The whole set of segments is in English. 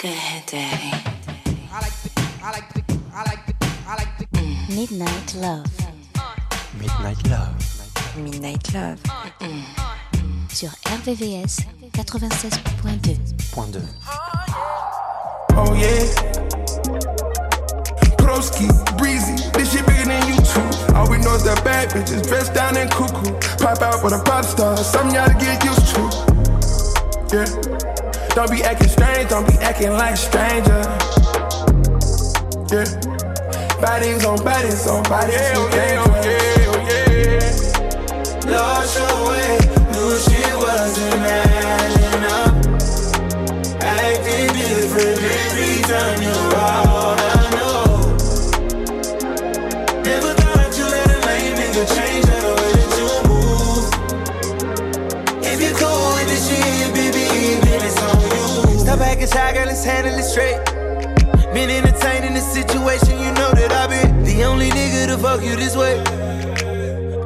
Good day. Midnight Love. Midnight Love. Midnight Love. Mm-hmm. Sur RVVS 96.2. Point 2. Oh yeah. Broski, breezy, this shit bigger than you two. All we know is that bad bitches dressed down in cuckoo. Pop out with a pop star, something y'all to get used to. Yeah. Don't be acting strange, don't be acting like stranger. Yeah. Bodies on bodies on bodies. Yeah, oh yeah, oh yeah, oh yeah. Lost your way, knew she wasn't adding shy, girl, let's handle it straight. Been entertained in this situation, you know that I've been the only nigga to fuck you this way.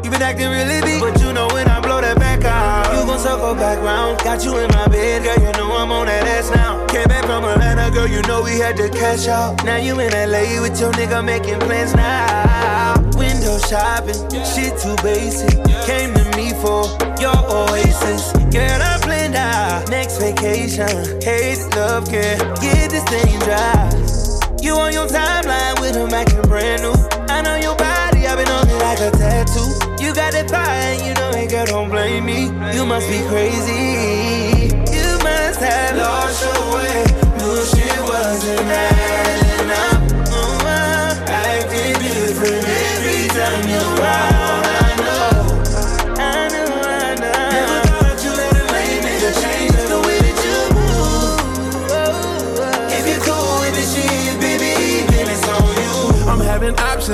You been acting really big, but you know when I blow that back out, you gon' circle back round. Got you in my bed, girl, you know I'm on that ass now. Came back from Atlanta, girl, you know we had to cash out. Now you in LA with your nigga making plans now. Window shopping, shit too basic. Came to me for your oasis. Girl, I out next vacation. Hate love, care, get this thing dry. You on your timeline with a Mac and brand new. I know your body, I've been on it like a tattoo. You got that fire, you know ain't girl, don't blame me. You must be crazy. You must have Lost your way, knew she wasn't adding up. Uh, acting different every time you're around.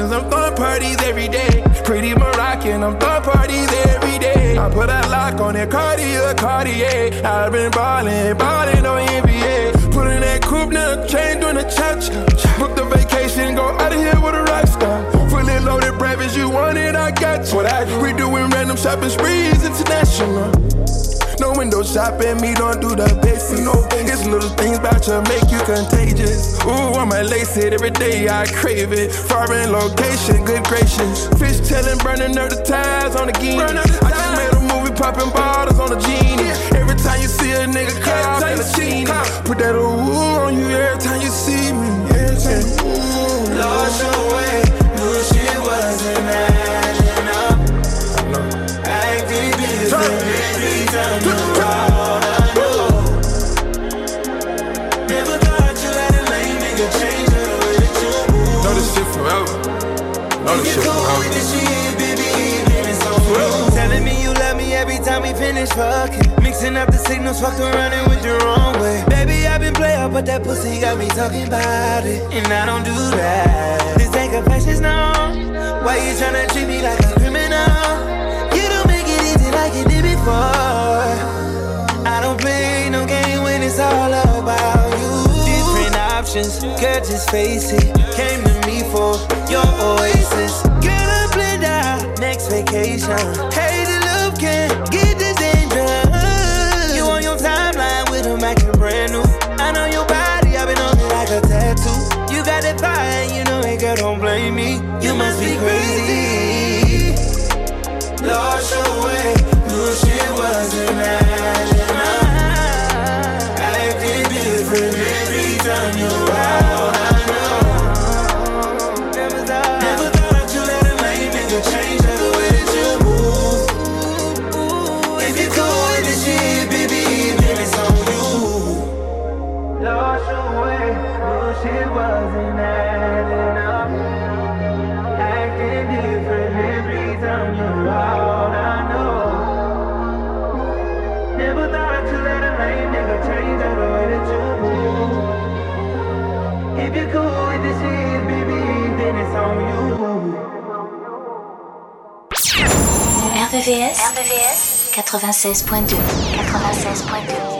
Options, I'm throwing parties every day. Pretty Moroccan, I'm throwing parties every day. I put a lock on it, Cartier, Cartier. I've been ballin', ballin' on NBA. Put in that coupe, now chain doing the cha-cha. Book the vacation, go out of here with a rock star. Fully loaded breakfast, you want it, I got you. What I do, we doing random shopping sprees, international. No window shopping, me don't do the basics. No, it's little things about you make you contagious. Ooh, I might lace it every day, I crave it. Foreign location, good gracious. Fish telling, burning up the ties on the game. I just made a movie, popping bottles on the genie. Every time you see a nigga call, in the genie. Put that ooh on you every time you see me. Every time ooh. Lost your way, knew she wasn't adding finish fucking. Mixing up the signals, fucked around and went the wrong way. Baby, I've been player, but that pussy got me talking about it. And I don't do that. This ain't confessions, no. Why you tryna treat me like a criminal? You don't make it easy like you did before. I don't play no game when it's all about you. Different options, girl, just face it. Came to me for your oasis. Girl, I planned out next vacation. Hey, must be crazy. RVVS 96.2. 96.2.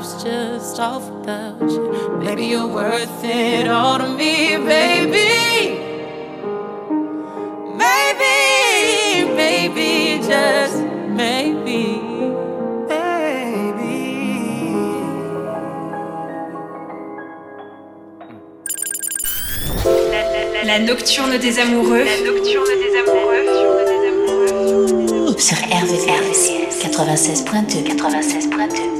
just off about you. Maybe you're worth it all to me, baby. Maybe, maybe, just maybe. La nocturne des amoureux. La nocturne des amoureux. Sur 96.2 96.2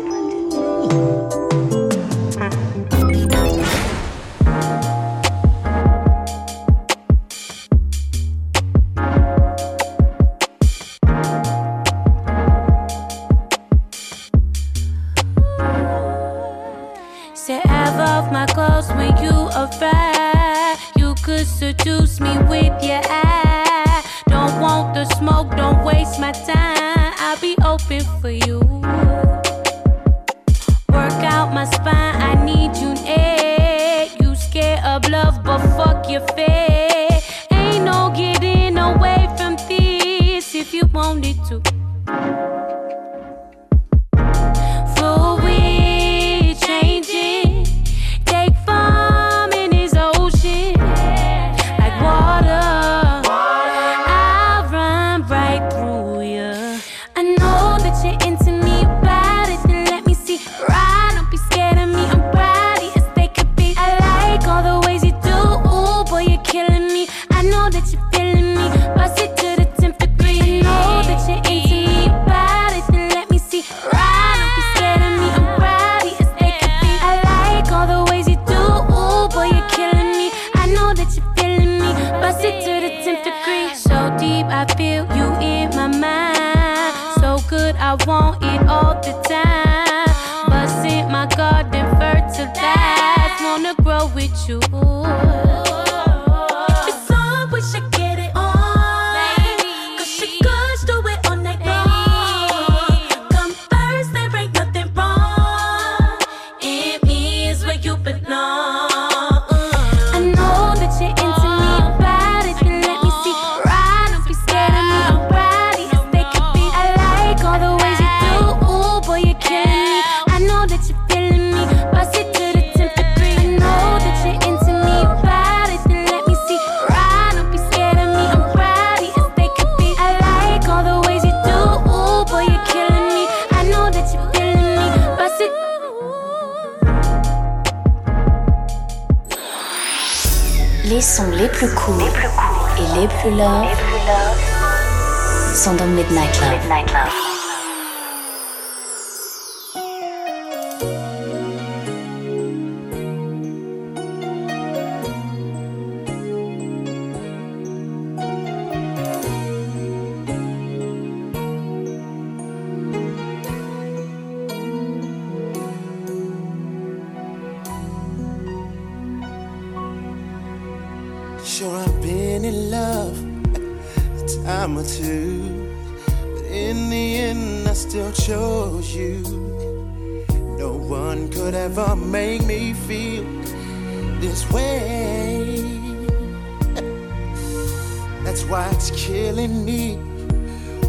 That's why it's killing me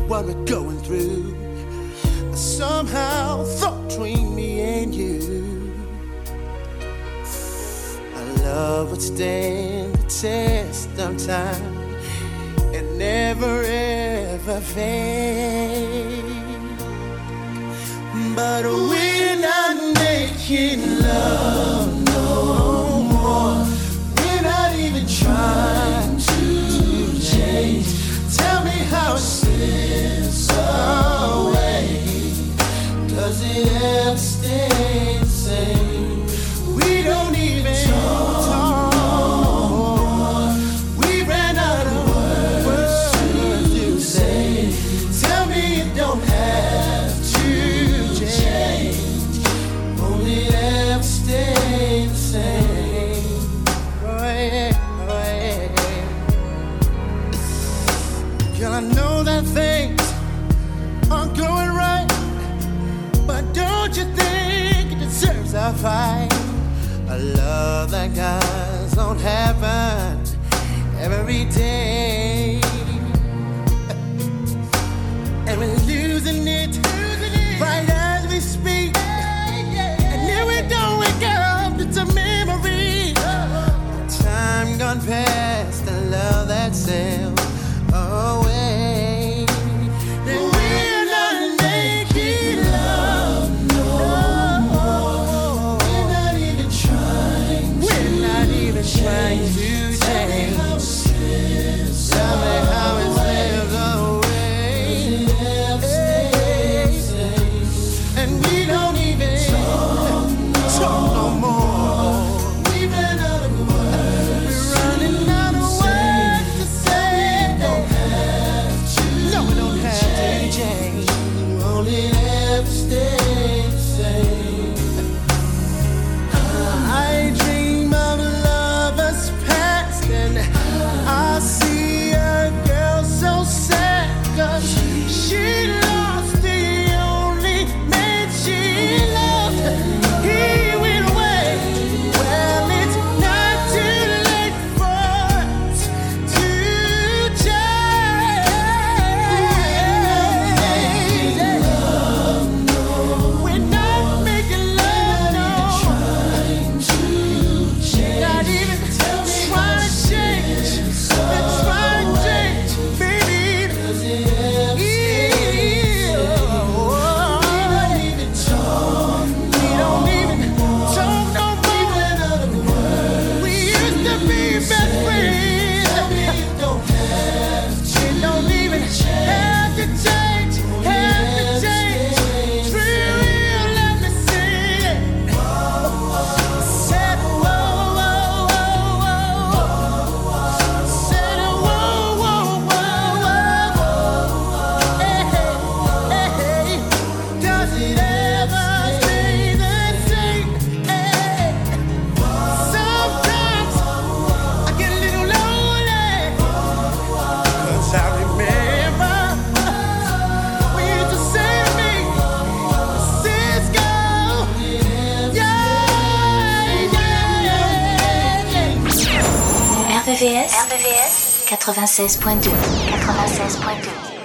what we're going through. Somehow, thought between me and you, our love would stand the test of time and never ever fade. But we're not making love no more. We're not even trying. Does it answer? On heaven every day. And we're losing it, losing it. right as we speak. Yeah, yeah. And if we don't wake up, it's a memory. Oh. Time gone past, the love that's in. 96.2. 96.2.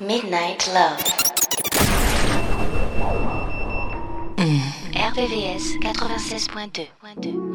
Midnight Love. Mmh. RVVS 96.2.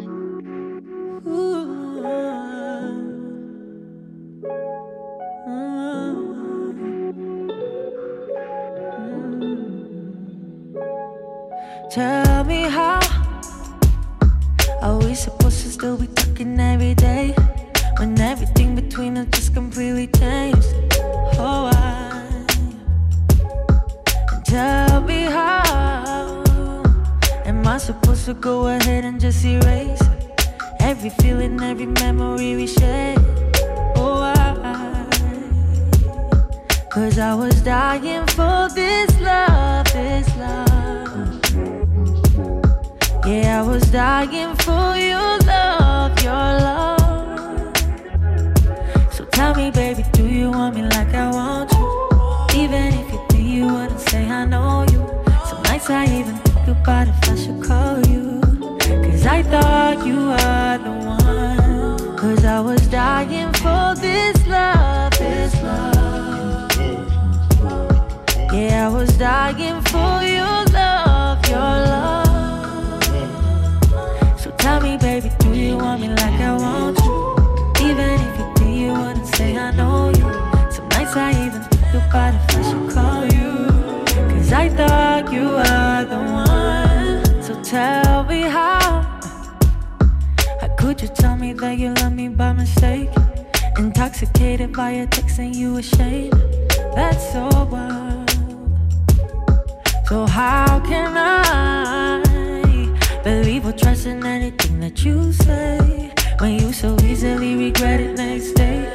never trusting anything that you say. When you so easily regret it next day.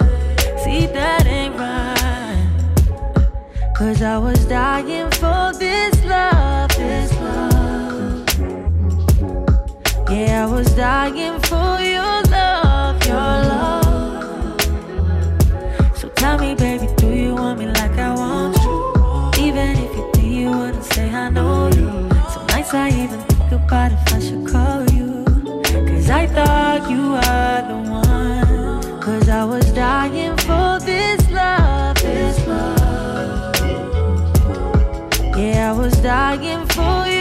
See, that ain't right. Cause I was dying for this love, this love. Yeah, I was dying for your love, your love. So tell me, baby, do you want me like I want you? Even if you do, you wouldn't say I know you. Sometimes I even think about if I should thought you are the one. Cause I was dying for this love, this love. Yeah, I was dying for you.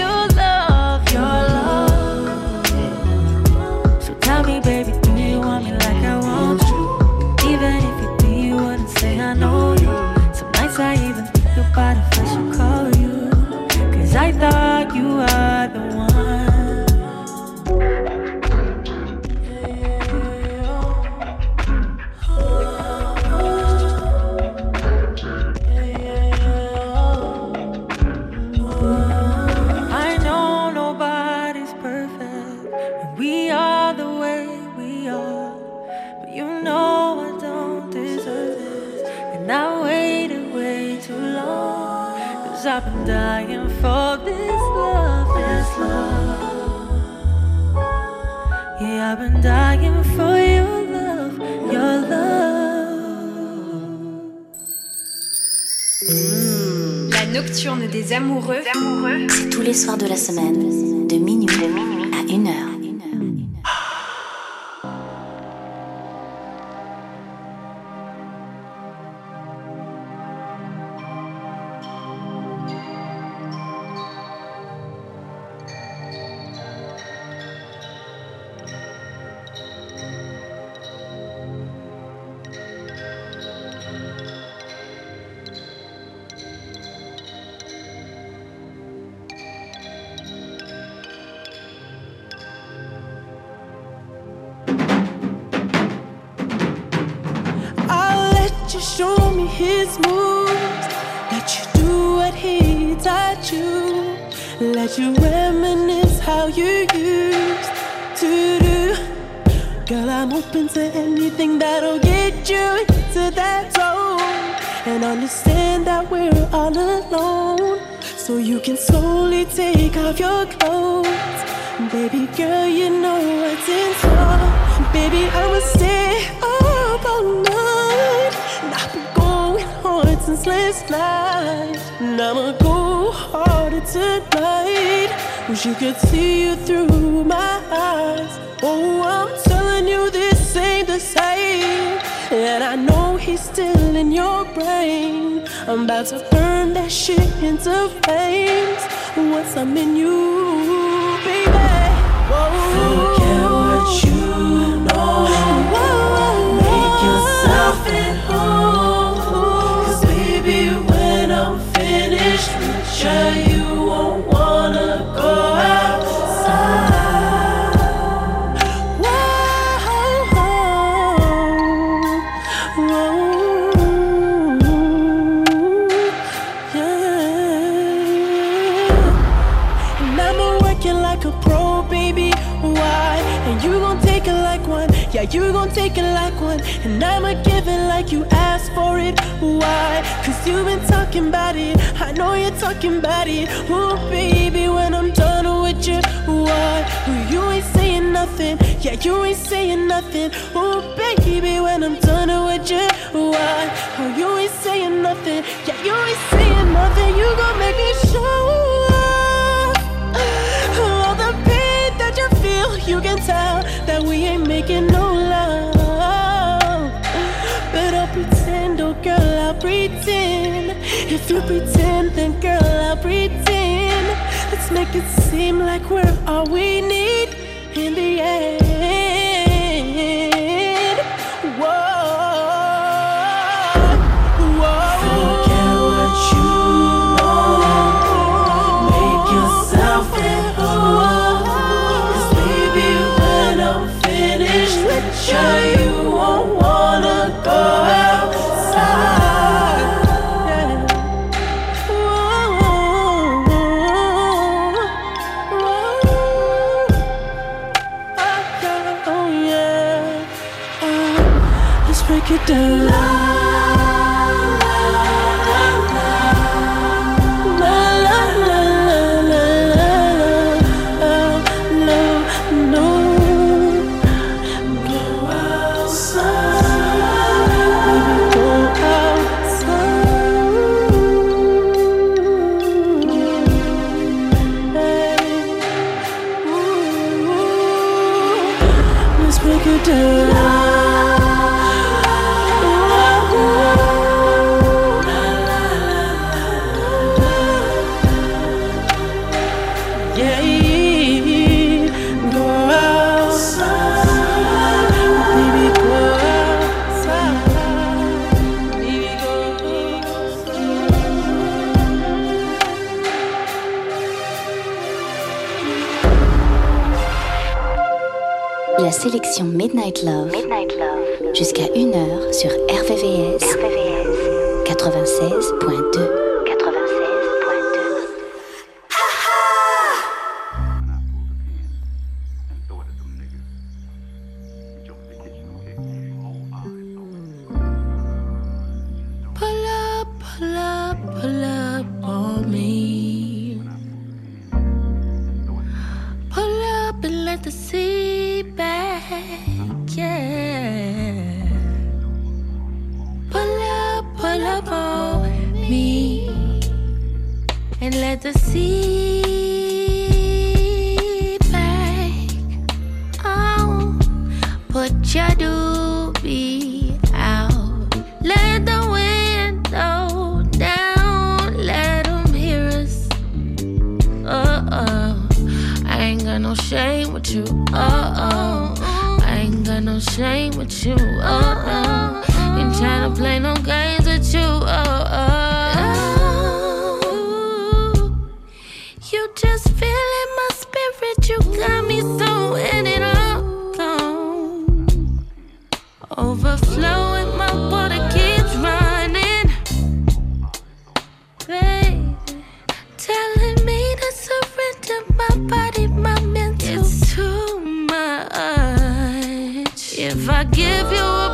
La nocturne des amoureux. c'est tous les soirs de la semaine. His moves. Let you do what he taught you. Let you reminisce how you used to do. Girl, I'm open to anything that'll get you into that zone. And understand that we're all alone. So you can slowly take off your clothes. Baby girl, you know what's in store. Baby, I'ma stay last night. And I'ma go harder tonight. Wish you could see you through my eyes. Oh, I'm telling you, this ain't the same. And I know he's still in your brain. I'm about to burn that shit into flames. Once I'm in you, Yeah, you gon' take it like one. And I'ma give it like you asked for it. Why? Cause you've been talking about it. I know you're talking about it. Oh, baby, when I'm done with you. Why? Oh, you ain't saying nothing. Yeah, you ain't saying nothing. Oh, baby, when I'm done with you. Why? Oh, you ain't saying nothing. Yeah, you ain't saying nothing. You gon' make me show all the pain that you feel, you can tell that we ain't making no If you pretend, then girl, I'll pretend. Let's make it seem like we're all we need in the end. Sélection Midnight Love, jusqu'à 1h sur RVVS, If I give you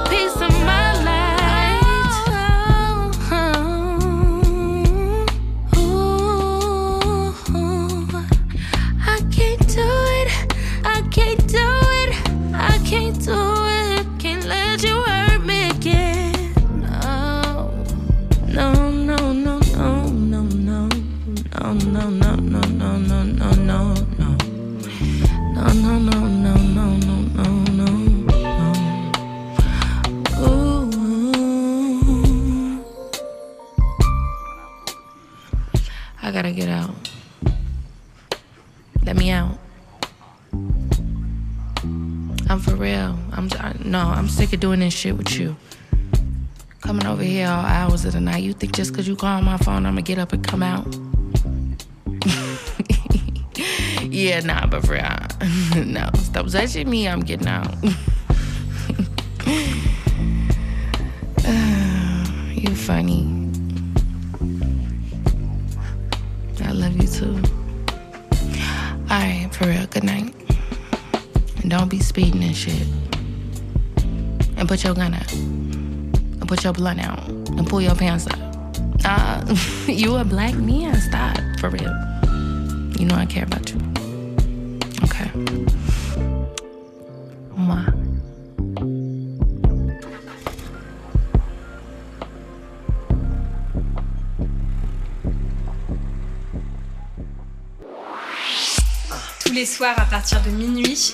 of doing this shit with you. Coming over here all hours of the night. You think just because you call my phone, I'm going to get up and come out? yeah, nah, but for real. no, stop touching me. I'm getting out. you funny. and put your gun up and put your blunt out and pull your pants up. Uh, you a black man. Stop, for real. You know I care about you. Okay. Mwah. Tous les soirs à partir de minuit,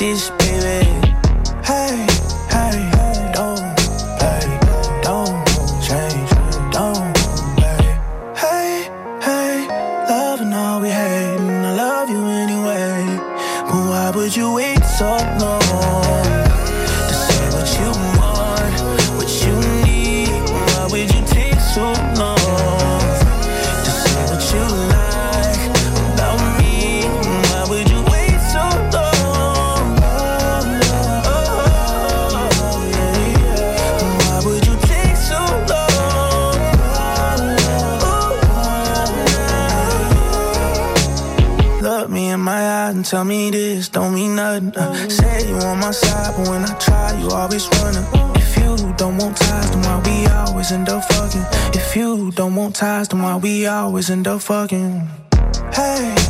this traumatized and why we always end up fucking. Hey.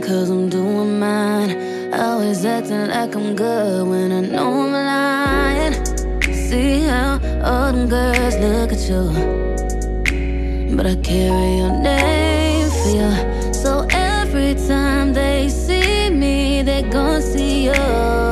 cause I'm doing mine. Always acting like I'm good when I know I'm lying. See how all them girls look at you, but I carry your name for you. So every time they see me, they gon' see you.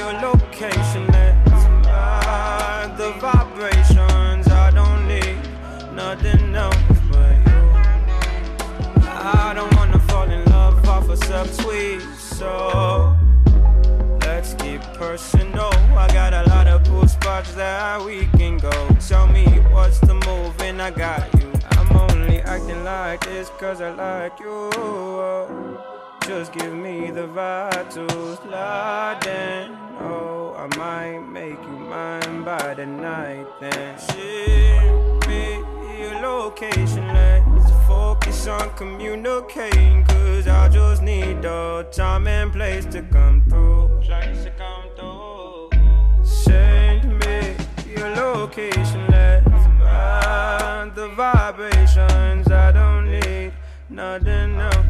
Your location. Let's ride the vibrations. I don't need nothing else but you. I don't wanna fall in love off a subtweet, so let's keep personal. I got a lot of cool spots that we can go. Tell me what's the move, and I got you. I'm only acting like this cause I like you. Just give me the slide in. Oh, I might make you mine by the night then. Ship me your location, let's focus on communicating. Cause I just need the time and place to come through. Place to come through. Send me your location, let's ride the vibrations. I don't need nothing else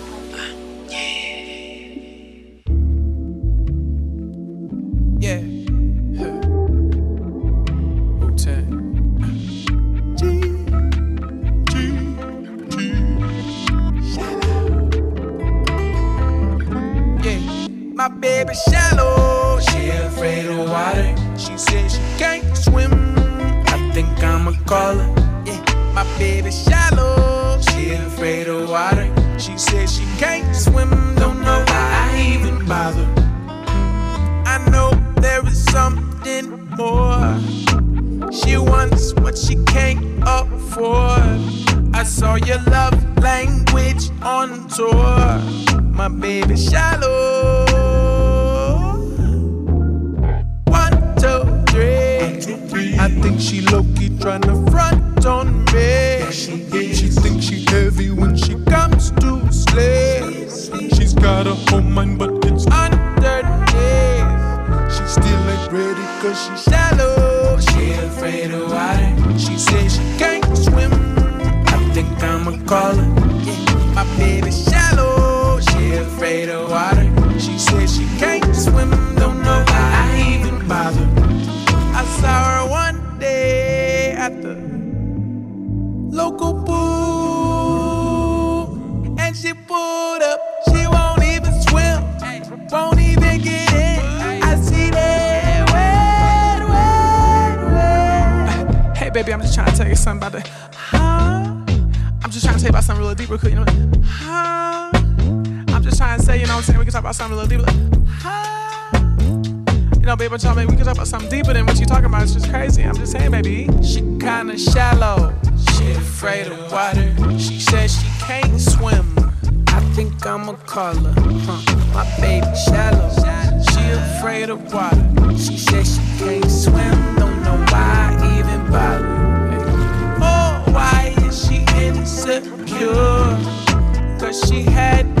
baby shallow. I'ma. Huh. My baby shallow, she afraid of water. She says she can't swim, don't know why I even bother. Oh, why is she insecure? Cause she had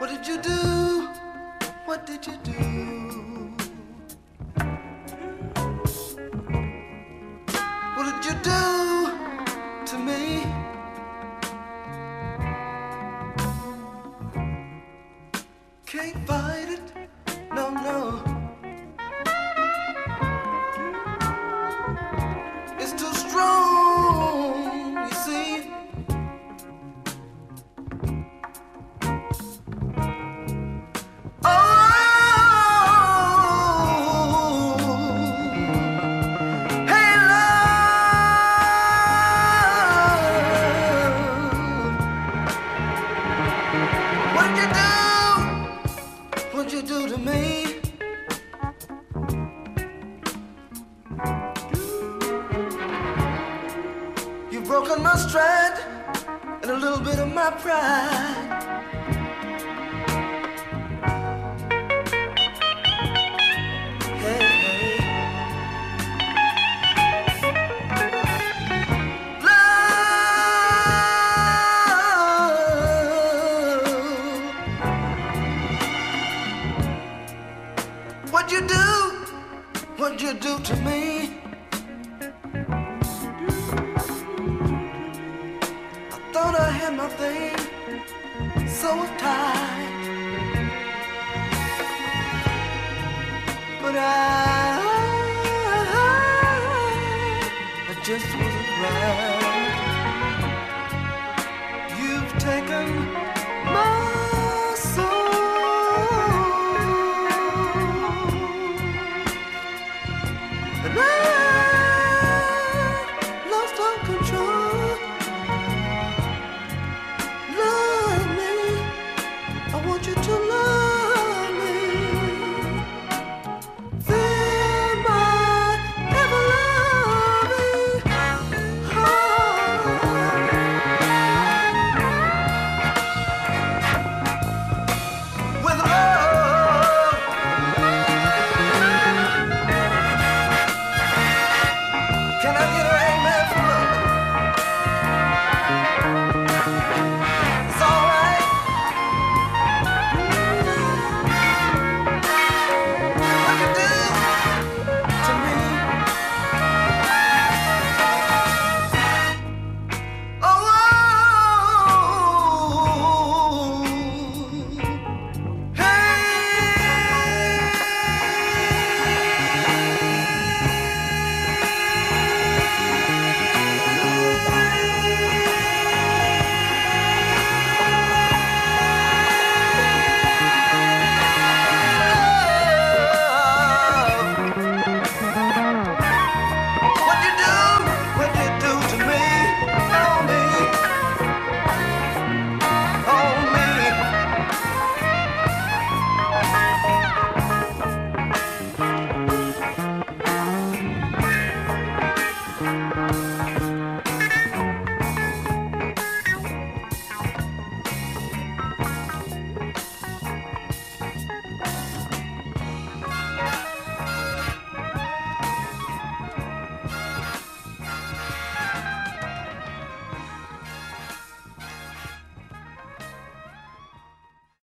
What did you do? What did you do?